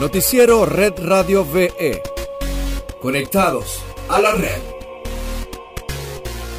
Noticiero Red Radio VE. Conectados a la red.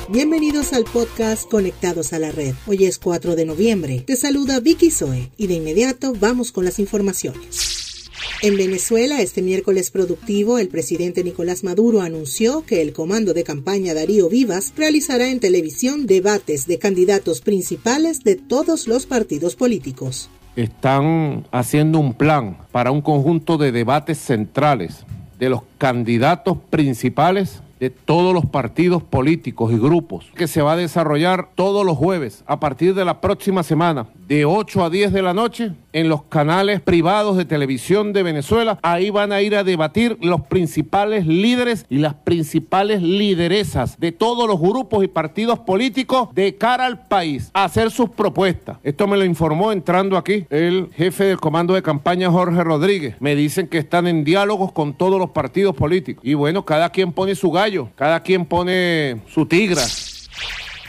Bienvenidos al podcast Conectados a la Red. Hoy es 4 de noviembre. Te saluda Vicky Zoe y de inmediato vamos con las informaciones. En Venezuela, este miércoles productivo, el presidente Nicolás Maduro anunció que el comando de campaña Darío Vivas realizará en televisión debates de candidatos principales de todos los partidos políticos están haciendo un plan para un conjunto de debates centrales de los candidatos principales de todos los partidos políticos y grupos que se va a desarrollar todos los jueves a partir de la próxima semana de 8 a 10 de la noche en los canales privados de televisión de Venezuela. Ahí van a ir a debatir los principales líderes y las principales lideresas de todos los grupos y partidos políticos de cara al país a hacer sus propuestas. Esto me lo informó entrando aquí el jefe del comando de campaña Jorge Rodríguez. Me dicen que están en diálogos con todos los partidos políticos. Y bueno, cada quien pone su gallo, cada quien pone su tigra.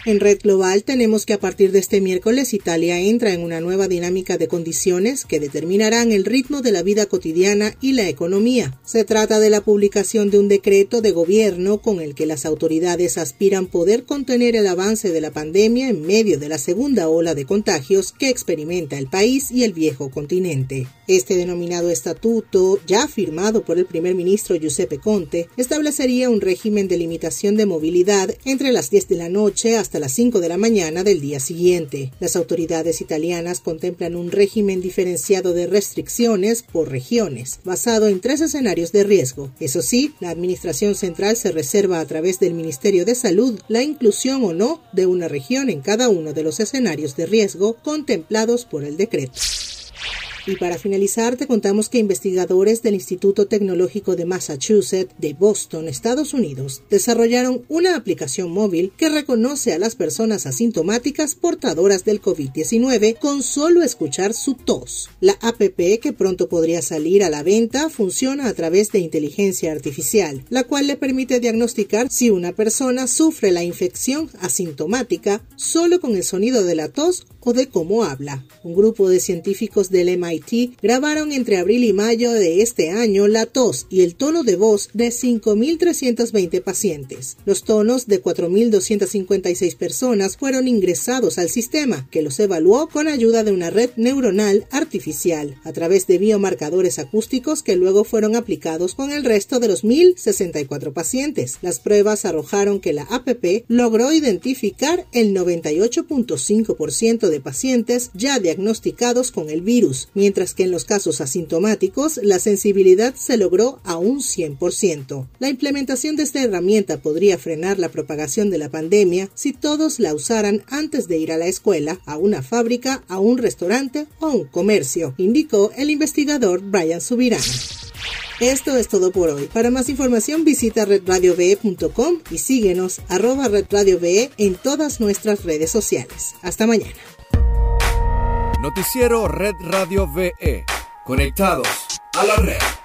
En Red Global tenemos que a partir de este miércoles Italia entra en una nueva dinámica de condiciones que determinarán el ritmo de la vida cotidiana y la economía. Se trata de la publicación de un decreto de gobierno con el que las autoridades aspiran poder contener el avance de la pandemia en medio de la segunda ola de contagios que experimenta el país y el viejo continente. Este denominado estatuto, ya firmado por el primer ministro Giuseppe Conte, establecería un régimen de limitación de movilidad entre las 10 de la noche hasta las 5 de la mañana del día siguiente. Las autoridades italianas contemplan un régimen diferenciado de restricciones por regiones, basado en tres escenarios de riesgo. Eso sí, la Administración Central se reserva a través del Ministerio de Salud la inclusión o no de una región en cada uno de los escenarios de riesgo contemplados por el decreto. Y para finalizar, te contamos que investigadores del Instituto Tecnológico de Massachusetts de Boston, Estados Unidos, desarrollaron una aplicación móvil que reconoce a las personas asintomáticas portadoras del COVID-19 con solo escuchar su tos. La APP, que pronto podría salir a la venta, funciona a través de inteligencia artificial, la cual le permite diagnosticar si una persona sufre la infección asintomática solo con el sonido de la tos o de cómo habla. Un grupo de científicos del MIT grabaron entre abril y mayo de este año la tos y el tono de voz de 5.320 pacientes. Los tonos de 4.256 personas fueron ingresados al sistema, que los evaluó con ayuda de una red neuronal artificial, a través de biomarcadores acústicos que luego fueron aplicados con el resto de los 1.064 pacientes. Las pruebas arrojaron que la APP logró identificar el 98.5% de pacientes ya diagnosticados con el virus, mientras que en los casos asintomáticos la sensibilidad se logró a un 100%. La implementación de esta herramienta podría frenar la propagación de la pandemia si todos la usaran antes de ir a la escuela, a una fábrica, a un restaurante o a un comercio, indicó el investigador Brian Subirana. Esto es todo por hoy. Para más información visita redradiove.com y síguenos arroba redradiove en todas nuestras redes sociales. Hasta mañana. Noticiero Red Radio VE. Conectados a la red.